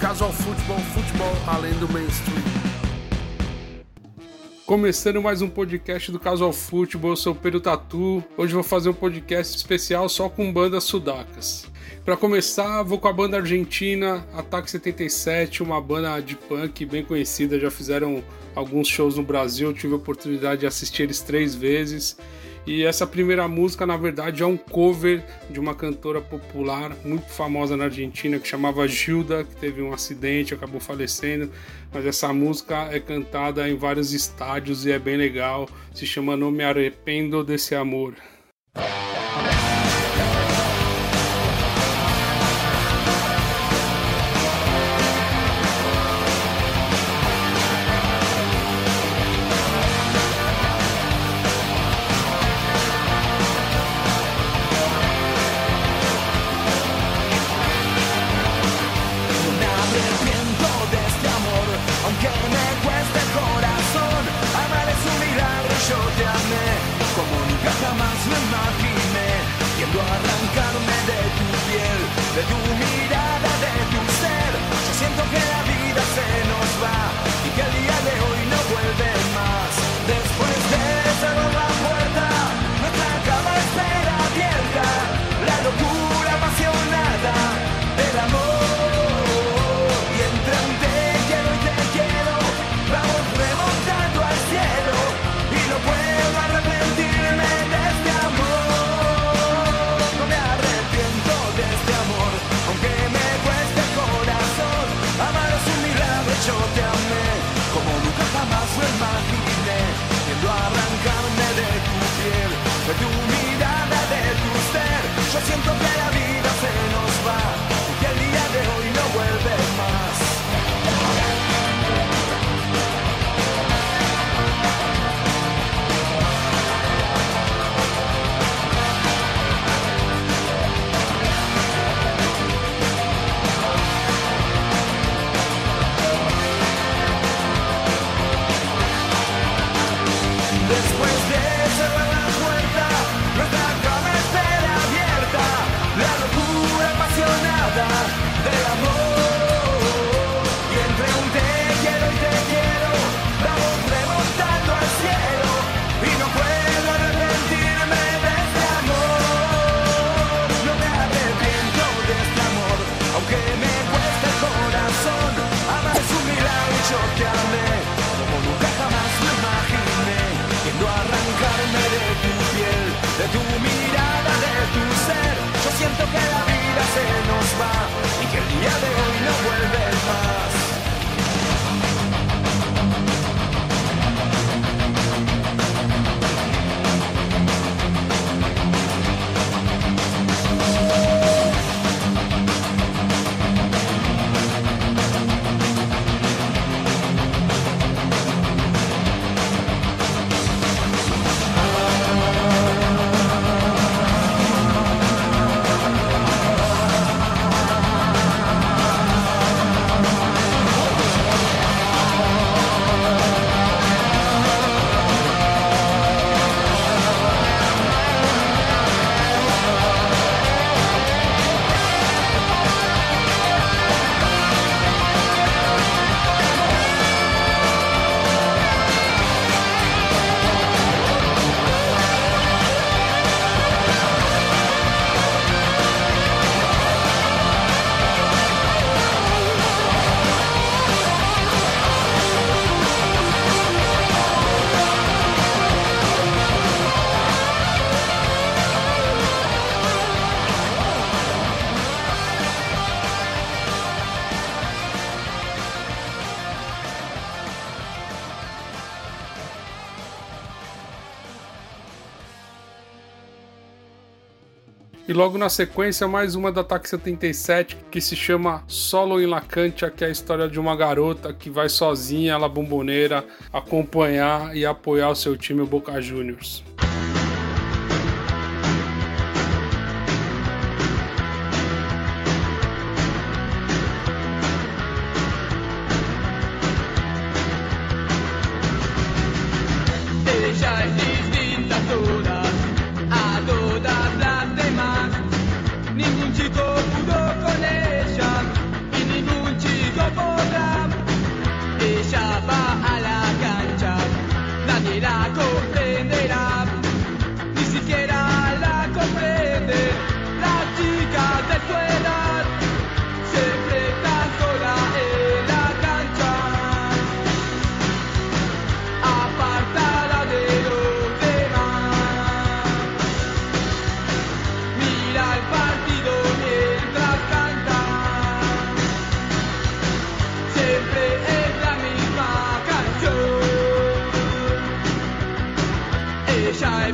Casual Futebol, futebol além do mainstream. Começando mais um podcast do Casual Futebol, eu sou o Pedro Tatu. Hoje vou fazer um podcast especial só com bandas sudacas. Para começar, vou com a banda argentina Ataque 77, uma banda de punk bem conhecida, já fizeram alguns shows no Brasil, tive a oportunidade de assistir eles três vezes. E essa primeira música, na verdade, é um cover de uma cantora popular muito famosa na Argentina que chamava Gilda, que teve um acidente, acabou falecendo. Mas essa música é cantada em vários estádios e é bem legal. Se chama Não Me Arrependo Desse Amor. Logo na sequência, mais uma da Ataque 77 que se chama Solo em Lacantia, que é a história de uma garota que vai sozinha, ela bomboneira, acompanhar e apoiar o seu time, o Boca Juniors.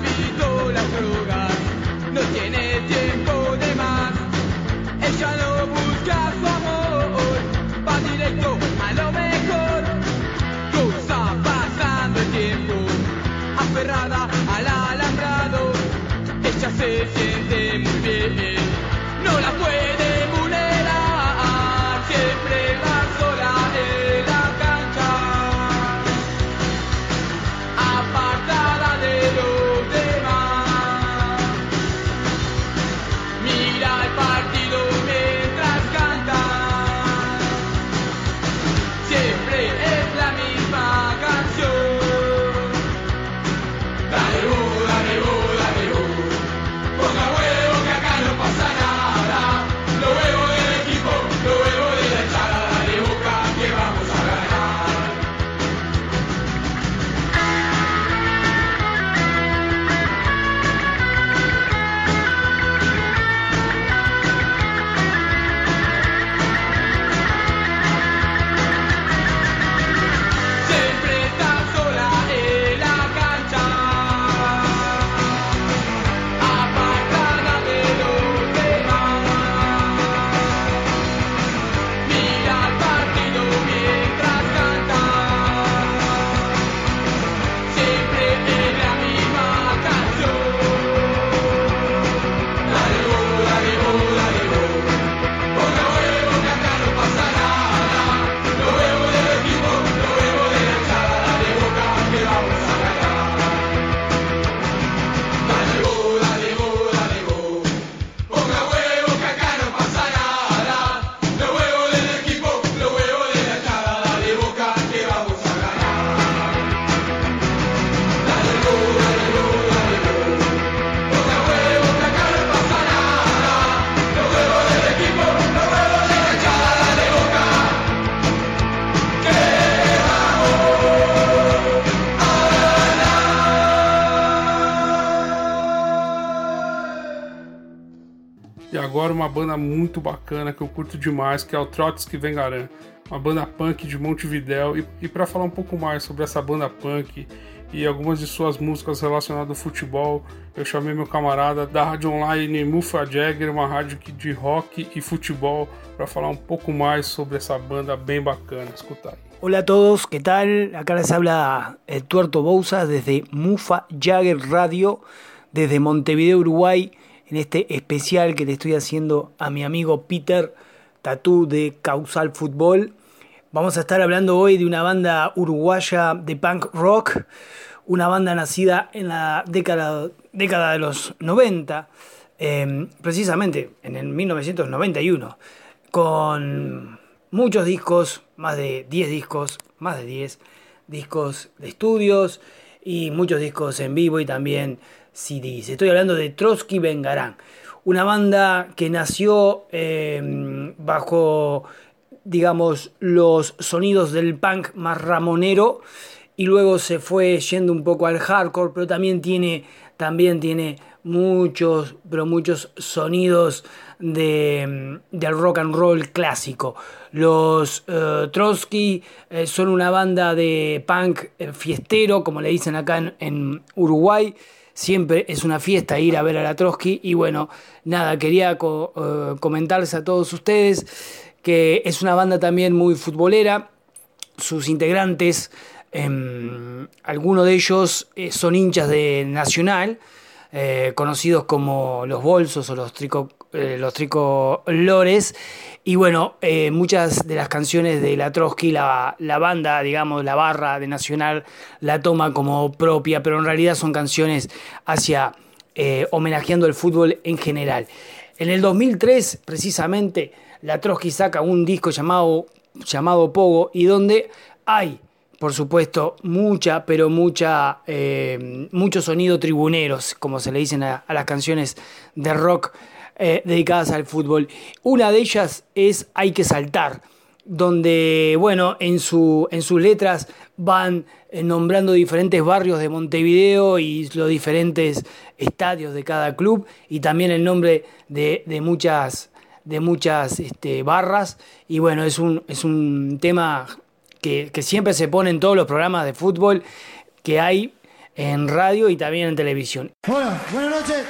visitó las drogas, no tiene tiempo de más. Ella no busca su amor, va directo a lo mejor. Cosa pasando el tiempo, aferrada al alambrado, ella se siente muy bien. Agora uma banda muito bacana que eu curto demais, que é o Trotsky Vengaran, uma banda punk de Montevidéu. E, e para falar um pouco mais sobre essa banda punk e algumas de suas músicas relacionadas ao futebol, eu chamei meu camarada da rádio online Mufa Jagger, uma rádio de rock e futebol, para falar um pouco mais sobre essa banda bem bacana. Escuta aí. Hola a todos, ¿qué tal? Acá les habla el Tuerto Bouza desde Mufa Jagger Radio, desde Montevideo, Uruguay. En este especial que le estoy haciendo a mi amigo Peter Tatú de Causal Fútbol. Vamos a estar hablando hoy de una banda uruguaya de punk rock, una banda nacida en la década, de los 90, em, precisamente en el 1991, con muchos discos, más de 10 discos, más de 10 discos de estudios y muchos discos en vivo y también CDs. Estoy hablando de Trotsky Vengarán, una banda que nació em, bajo, digamos, los sonidos del punk más ramonero y luego se fue yendo un poco al hardcore, pero también tiene, también tiene muchos, pero muchos sonidos de, em, del rock and roll clásico. Los eh, Trotsky eh, son una banda de punk eh, fiestero, como le dicen acá en Uruguay siempre es una fiesta ir a ver a la Trotsky. Y bueno, nada, quería eh, comentarles a todos ustedes que es una banda también muy futbolera, sus integrantes, em, algunos de ellos eh, son hinchas de Nacional, eh, conocidos como los bolsos o los, trico, los tricolores. Y bueno, eh, muchas de las canciones de la Trotsky, la, la, banda, digamos, la barra de Nacional, la toma como propia, pero en realidad son canciones hacia eh, homenajeando el fútbol en general. En el 2003, precisamente, la Trotsky saca un disco llamado, llamado Pogo y donde hay, por supuesto, mucha, pero mucha, eh, mucho sonido tribuneros, como se le dicen a las canciones de rock eh, dedicadas al fútbol. Una de ellas es Hay que saltar, donde, bueno, en, su, en sus letras van eh, nombrando diferentes barrios de Montevideo y los diferentes estadios de cada club y también el nombre de, muchas, de muchas este, barras. Y bueno, es un, es un tema que, que siempre se pone en todos los programas de fútbol que hay en radio y también en televisión. Bueno, buenas noches.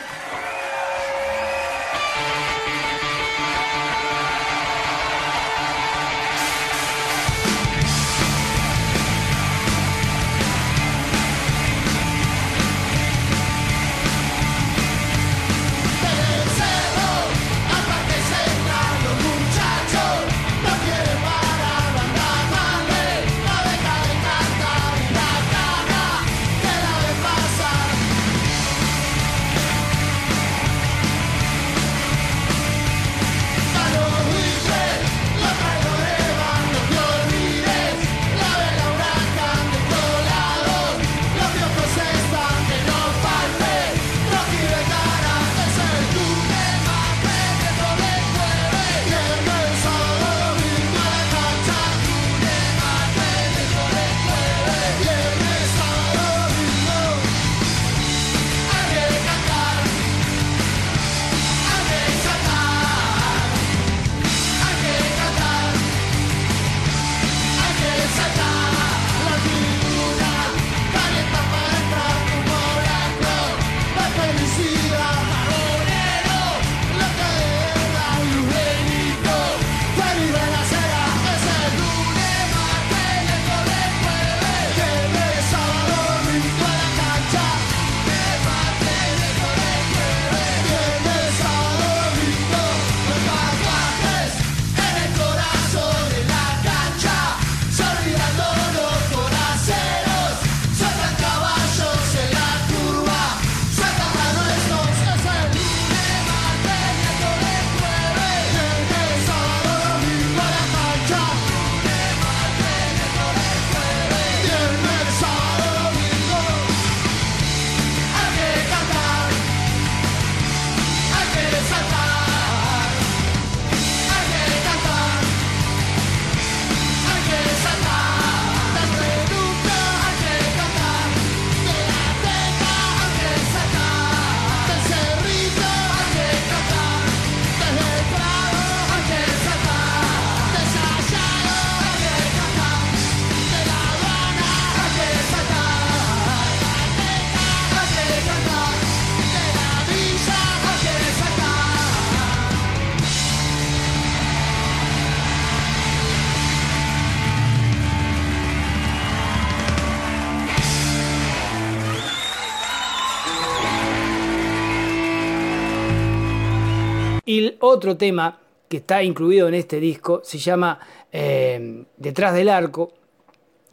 Otro tema que está incluido en este disco se llama eh, Detrás del Arco,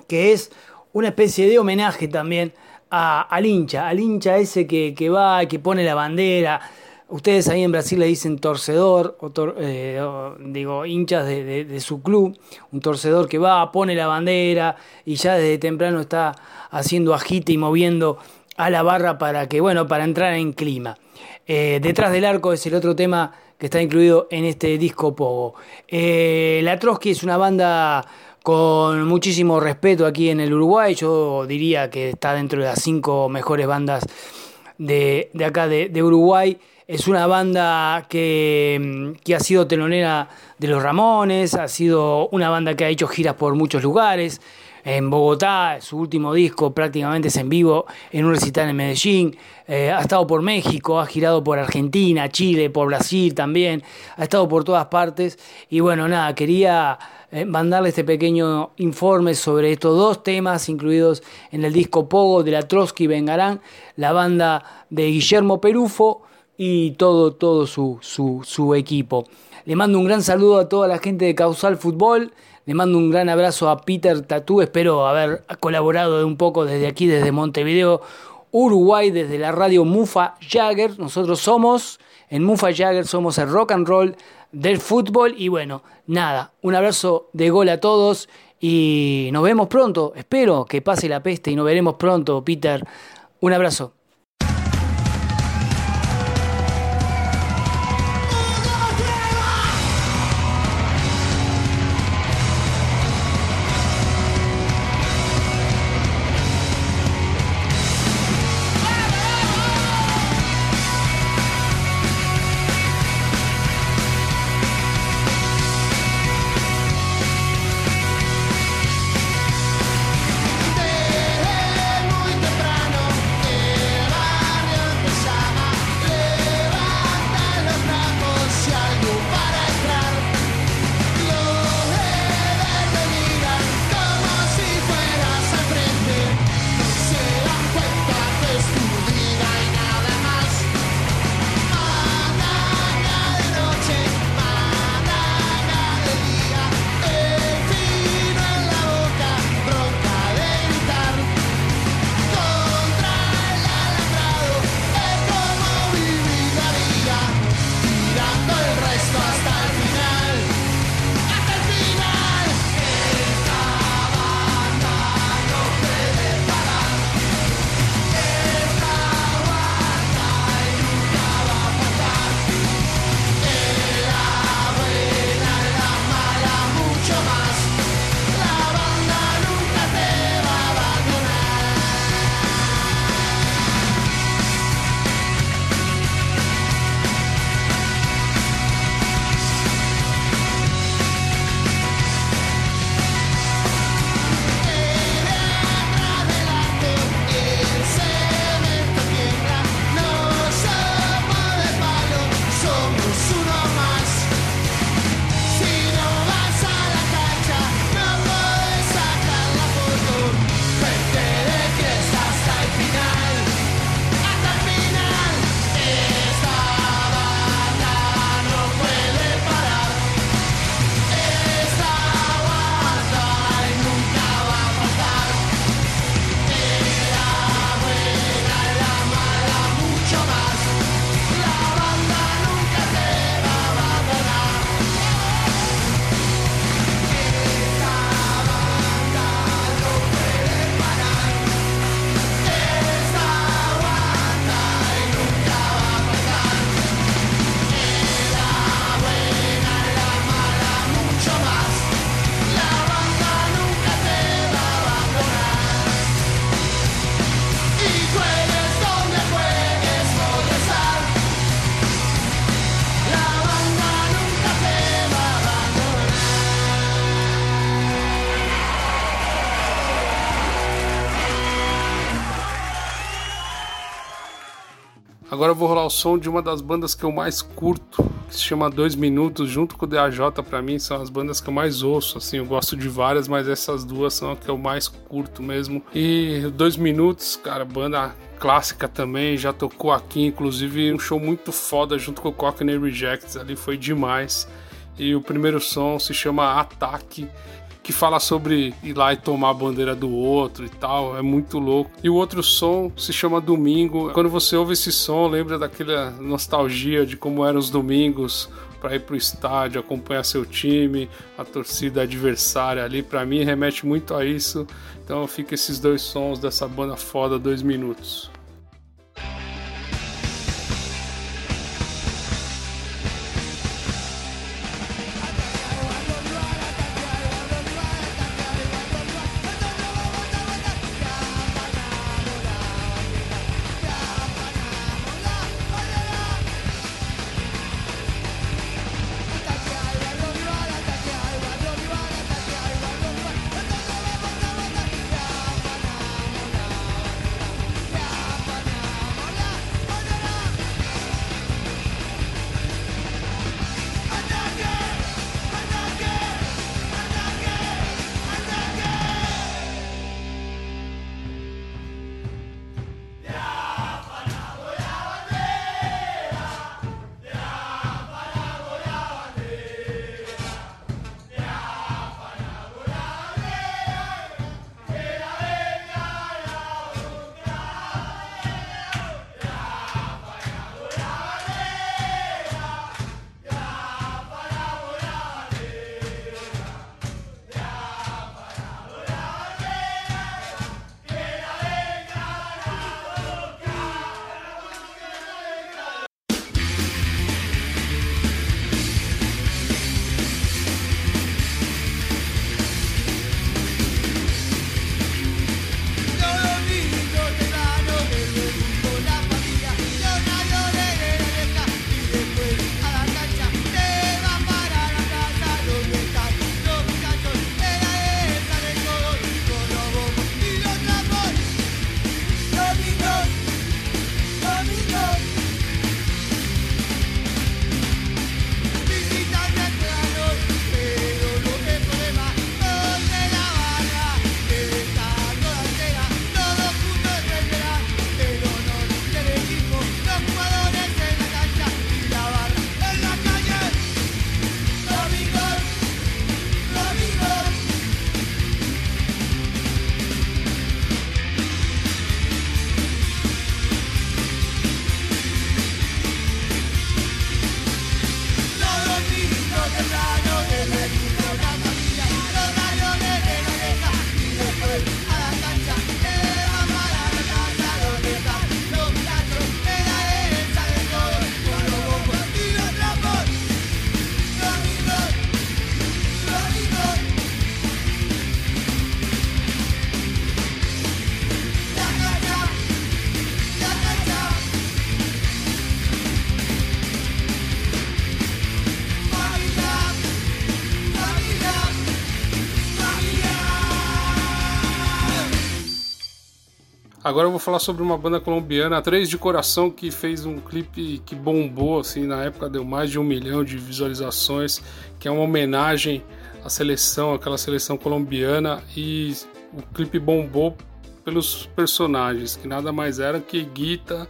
que es una especie de homenaje también al hincha, al hincha ese que, que va, que pone la bandera. Ustedes ahí en Brasil le dicen torcedor, eh, digo, hinchas de, su club, un torcedor que va, pone la bandera y ya desde temprano está haciendo agite y moviendo a la barra para que, bueno, para entrar en clima. Eh, detrás del arco es el otro tema que está incluido en este disco Pogo. Eh, la Trotsky es una banda con muchísimo respeto aquí en el Uruguay. Yo diría que está dentro de las cinco mejores bandas de, acá de, Uruguay. Es una banda que, que, ha sido telonera de los Ramones, ha sido una banda que ha hecho giras por muchos lugares. En Bogotá, su último disco prácticamente es en vivo, en un recital en Medellín. Eh, ha estado por México, ha girado por Argentina, Chile, por Brasil también. Ha estado por todas partes. Y bueno, nada, quería eh, mandarle este pequeño informe sobre estos dos temas incluidos en el disco Pogo de la Trotsky Vengarán, la banda de Guillermo Perufo y todo, todo su, su, equipo. Le mando un gran saludo a toda la gente de Causal Fútbol. Le mando un gran abrazo a Peter Tatú. Espero haber colaborado un poco desde aquí, desde Montevideo, Uruguay, desde la radio Mufa Jagger. Nosotros somos, en Mufa Jagger, somos el rock and roll del fútbol. Y bueno, nada, un abrazo de gol a todos y nos vemos pronto. Espero que pase la peste y nos veremos pronto, Peter. Un abrazo. Agora eu vou rolar o som de uma das bandas que eu mais curto, que se chama Dois Minutos, junto com o DAJ para mim são as bandas que eu mais ouço. Assim, eu gosto de várias, mas essas duas são as que eu mais curto mesmo. E Dois Minutos, cara, banda clássica também, já tocou aqui, inclusive um show muito foda junto com o Cockney Rejects, ali foi demais. E o primeiro som se chama Ataque que fala sobre ir lá e tomar a bandeira do outro e tal, é muito louco. E o outro som se chama Domingo. Quando você ouve esse som, lembra daquela nostalgia de como eram os domingos para ir pro estádio, acompanhar seu time, a torcida adversária ali, para mim remete muito a isso. Então fica esses dois sons dessa banda foda, dois minutos. Agora eu vou falar sobre uma banda colombiana, Três de Coração, que fez um clipe que bombou, assim, na época deu mais de um milhão de visualizações, que é uma homenagem à seleção, aquela seleção colombiana, e o clipe bombou pelos personagens, que nada mais era que Guita,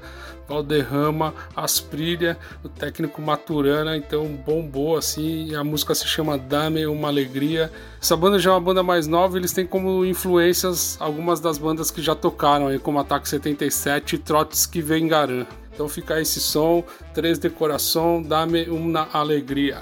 Valderrama, Asprilha, o técnico Maturana, então bombou assim, a música se chama Dame Uma Alegria. Essa banda já é uma banda mais nova, eles têm como influências algumas das bandas que já tocaram aí, como Ataque 77 e Trotsky Vengaran. Então fica esse som, três decoração, Dame Uma Alegria.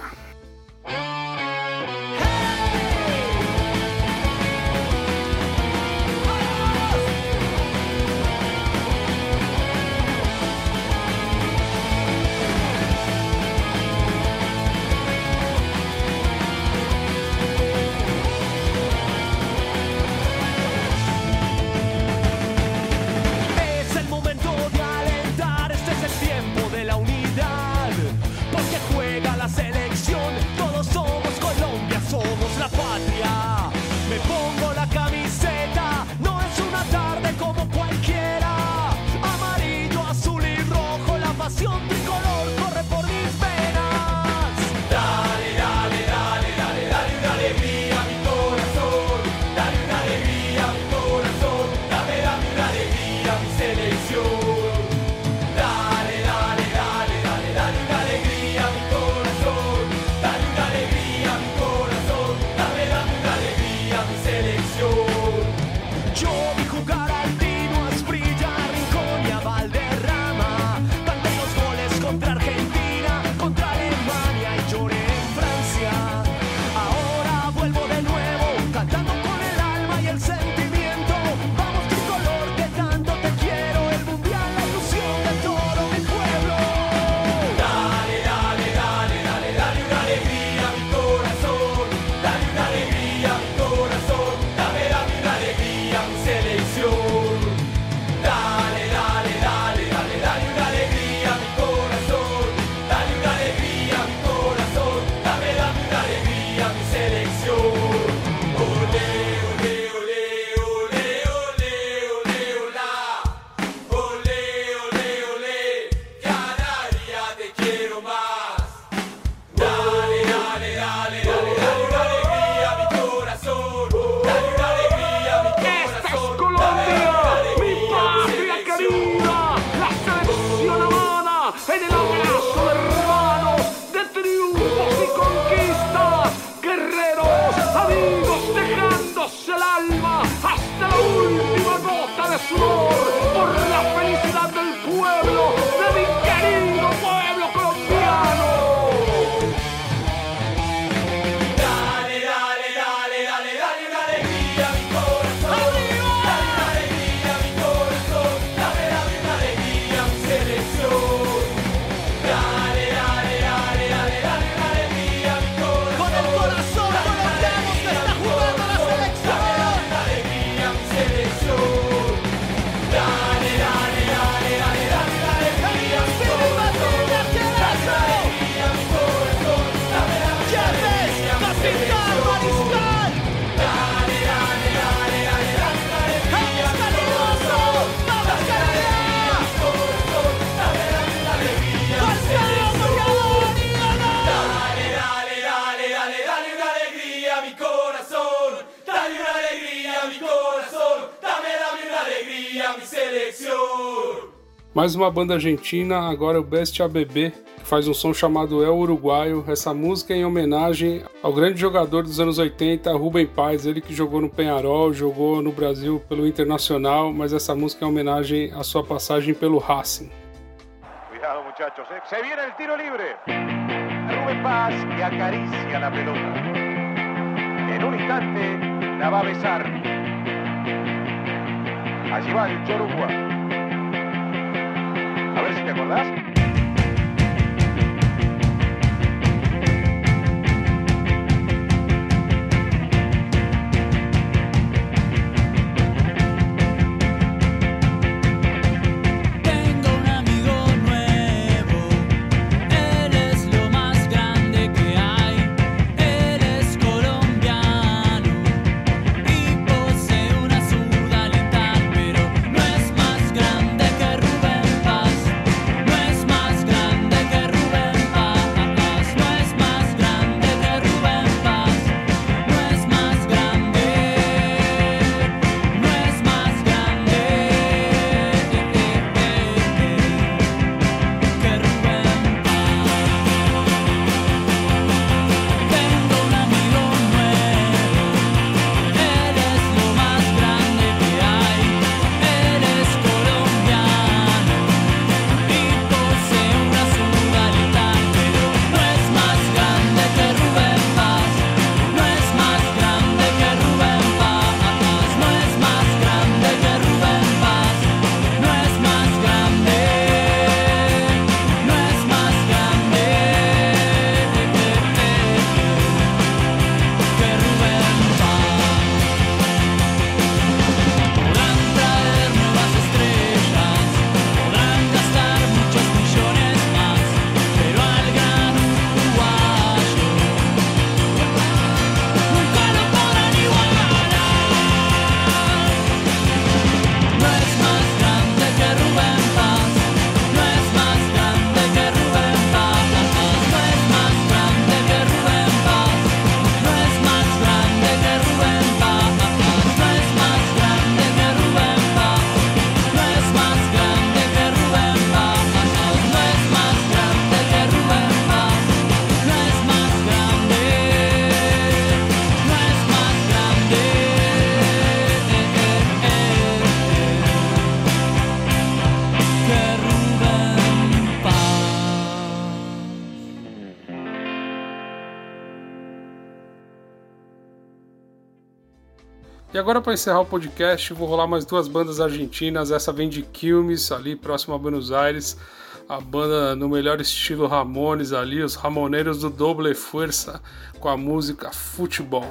Pueblo. Mais uma banda argentina, agora o Best ABB, que faz um som chamado El Uruguaio. Essa música é em homenagem ao grande jogador dos anos 80, Rubem Paz, ele que jogou no Penharol, jogou no Brasil pelo Internacional, mas essa música é em homenagem à sua passagem pelo Racing. Cuidado muchachos, ¿eh? se viene el tiro libre. Rubén Paz que acaricia la pelota. En un instante la va a besar. Allí va el Chorugua. A ver si te acordás. E agora, para encerrar o podcast, vou rolar mais duas bandas argentinas. Essa vem de Quilmes, ali próximo a Buenos Aires. A banda no melhor estilo Ramones ali, os Ramoneiros do Doble Força, com a música Futebol.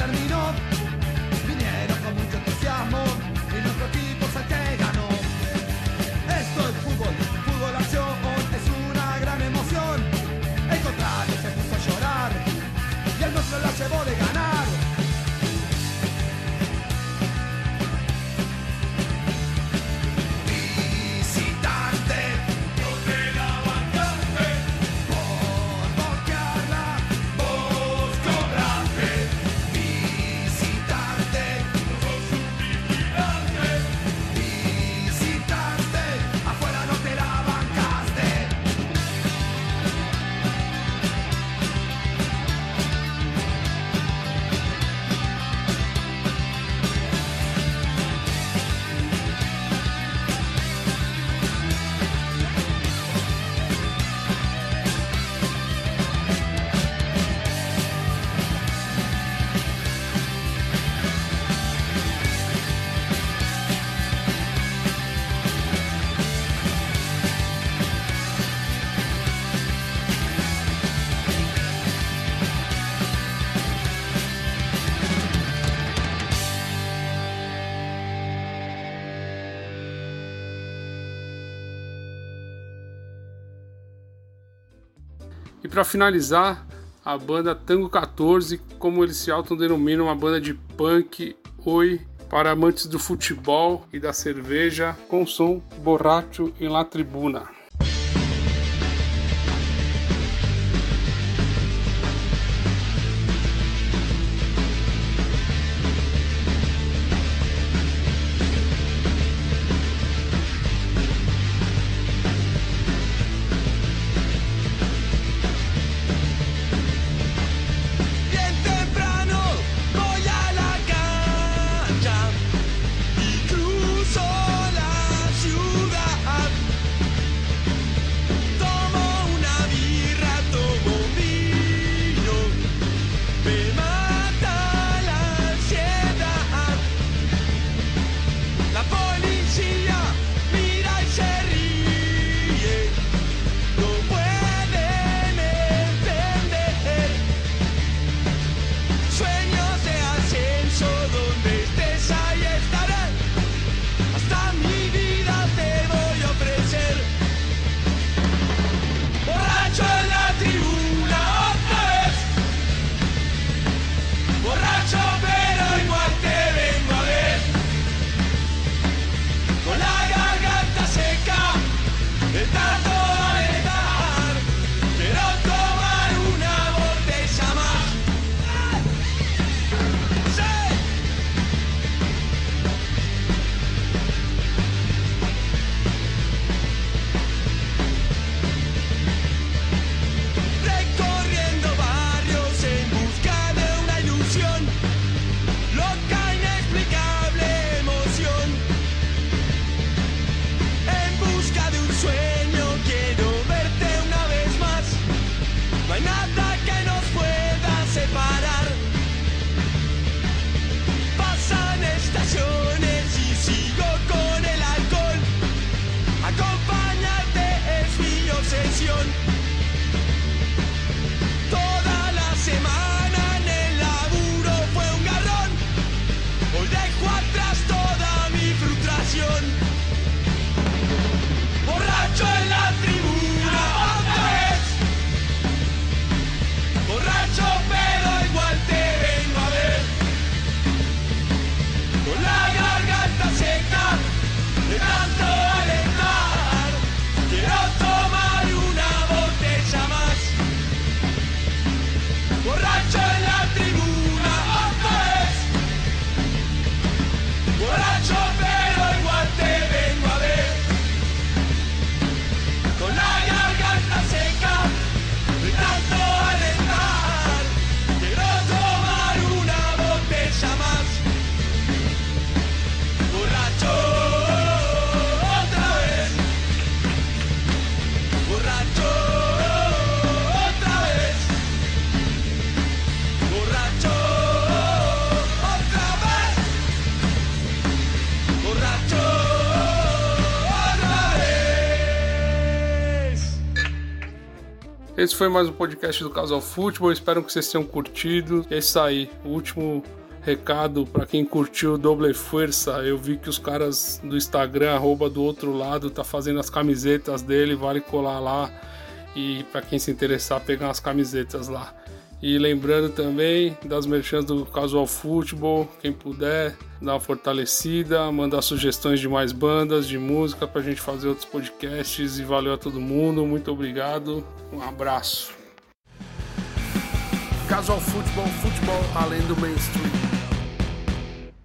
terminó. para finalizar, a banda Tango 14, como eles se autodenominam, uma banda de punk, oi, para amantes do futebol e da cerveja, com som borracho em La Tribuna. Esse foi mais um podcast do Casal Futebol. Espero que vocês tenham curtido. É isso aí. O último recado para quem curtiu Doble Força. Eu vi que os caras do Instagram, arroba do outro lado, tá fazendo as camisetas dele. Vale colar lá. E para quem se interessar, pegar as camisetas lá. E lembrando também das merchans do Casual Futebol, quem puder dar uma fortalecida, mandar sugestões de mais bandas, de música para a gente fazer outros podcasts. E valeu a todo mundo, muito obrigado, um abraço. Casual Futebol, futebol além do mainstream.